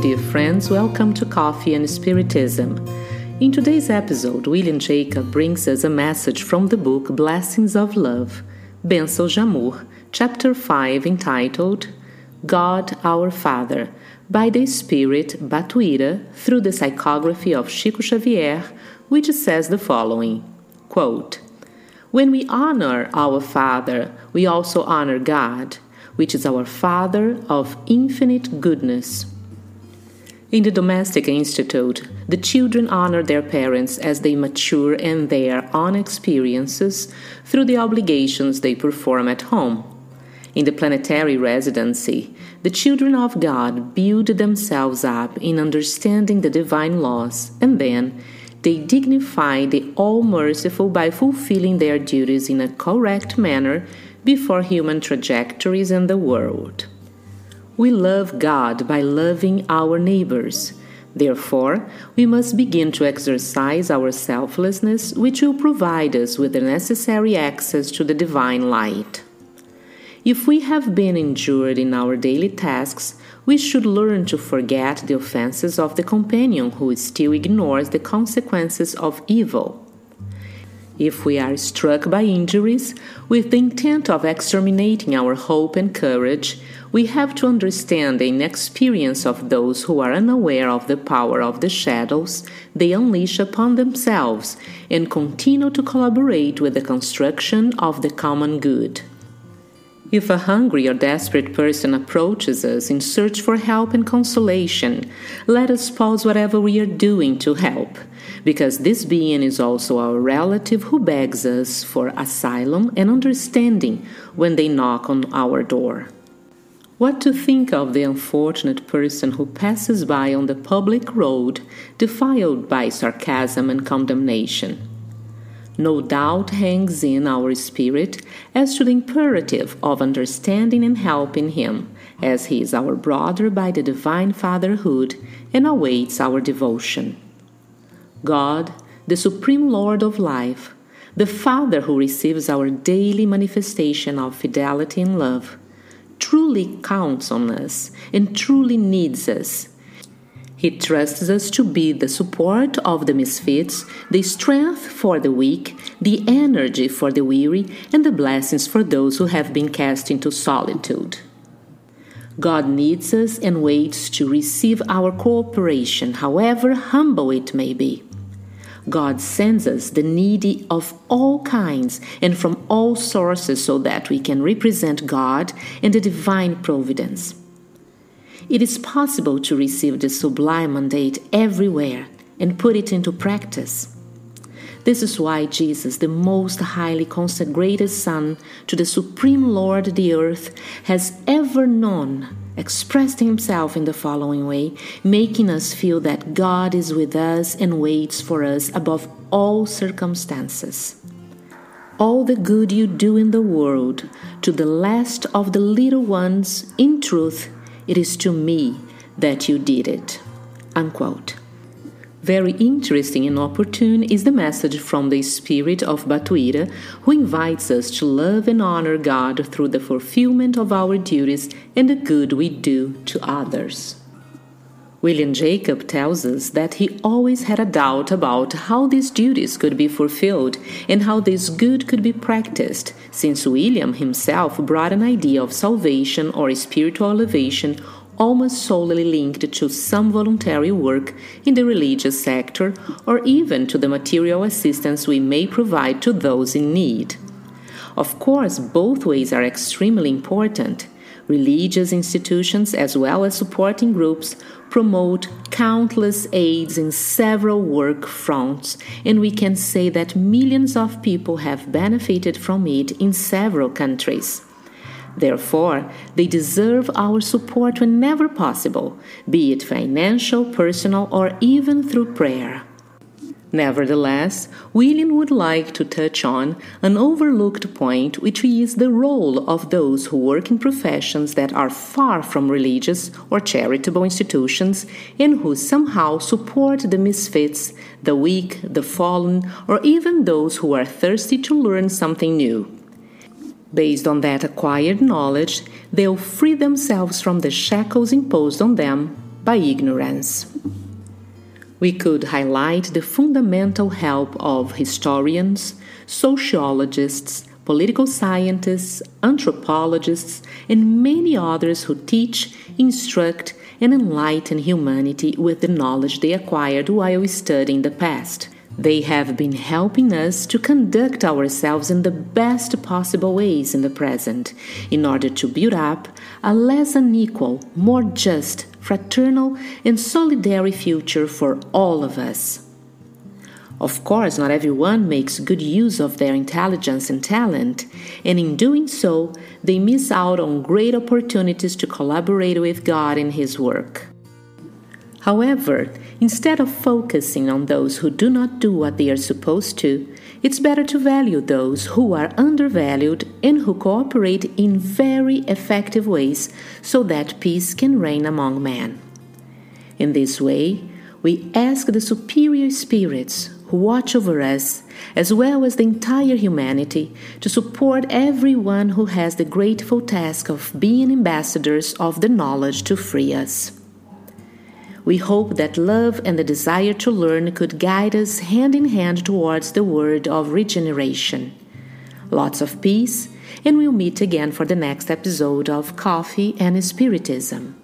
Dear friends, welcome to Coffee and Spiritism. In today's episode, William Jacob brings us a message from the book Blessings of Love, de Amor, chapter 5, entitled God Our Father, by the Spirit Batuira through the psychography of Chico Xavier, which says the following quote, When we honor our Father, we also honor God which is our Father of infinite goodness. In the Domestic Institute, the children honor their parents as they mature in their own experiences through the obligations they perform at home. In the planetary residency, the children of God build themselves up in understanding the divine laws, and then they dignify the All Merciful by fulfilling their duties in a correct manner before human trajectories in the world. We love God by loving our neighbors. Therefore, we must begin to exercise our selflessness, which will provide us with the necessary access to the divine light. If we have been injured in our daily tasks, we should learn to forget the offenses of the companion who still ignores the consequences of evil. If we are struck by injuries with the intent of exterminating our hope and courage, we have to understand the inexperience of those who are unaware of the power of the shadows they unleash upon themselves and continue to collaborate with the construction of the common good. If a hungry or desperate person approaches us in search for help and consolation, let us pause whatever we are doing to help, because this being is also our relative who begs us for asylum and understanding when they knock on our door. What to think of the unfortunate person who passes by on the public road defiled by sarcasm and condemnation? no doubt hangs in our spirit as to the imperative of understanding and helping him, as he is our brother by the divine fatherhood and awaits our devotion. God, the supreme Lord of life, the Father who receives our daily manifestation of fidelity and love, truly counts on us and truly needs us he trusts us to be the support of the misfits, the strength for the weak, the energy for the weary, and the blessings for those who have been cast into solitude. God needs us and waits to receive our cooperation, however humble it may be. God sends us the needy of all kinds and from all sources so that we can represent God and the divine providence. It is possible to receive the sublime mandate everywhere and put it into practice. This is why Jesus, the most highly consecrated Son to the Supreme Lord the earth, has ever known, expressed himself in the following way, making us feel that God is with us and waits for us above all circumstances. All the good you do in the world to the last of the little ones, in truth, it is to me that you did it. Unquote. Very interesting and opportune is the message from the Spirit of Batuira, who invites us to love and honor God through the fulfillment of our duties and the good we do to others. William Jacob tells us that he always had a doubt about how these duties could be fulfilled and how this good could be practiced, since William himself brought an idea of salvation or spiritual elevation almost solely linked to some voluntary work in the religious sector or even to the material assistance we may provide to those in need. Of course, both ways are extremely important. Religious institutions, as well as supporting groups, promote countless aids in several work fronts, and we can say that millions of people have benefited from it in several countries. Therefore, they deserve our support whenever possible, be it financial, personal, or even through prayer. Nevertheless, William would like to touch on an overlooked point, which is the role of those who work in professions that are far from religious or charitable institutions and who somehow support the misfits, the weak, the fallen, or even those who are thirsty to learn something new. Based on that acquired knowledge, they'll free themselves from the shackles imposed on them by ignorance. We could highlight the fundamental help of historians, sociologists, political scientists, anthropologists, and many others who teach, instruct, and enlighten humanity with the knowledge they acquired while studying the past. They have been helping us to conduct ourselves in the best possible ways in the present, in order to build up a less unequal, more just, fraternal, and solidary future for all of us. Of course, not everyone makes good use of their intelligence and talent, and in doing so, they miss out on great opportunities to collaborate with God in His work. However, instead of focusing on those who do not do what they are supposed to, it's better to value those who are undervalued and who cooperate in very effective ways so that peace can reign among men. In this way, we ask the superior spirits who watch over us, as well as the entire humanity, to support everyone who has the grateful task of being ambassadors of the knowledge to free us. We hope that love and the desire to learn could guide us hand in hand towards the word of regeneration. Lots of peace, and we'll meet again for the next episode of Coffee and Spiritism.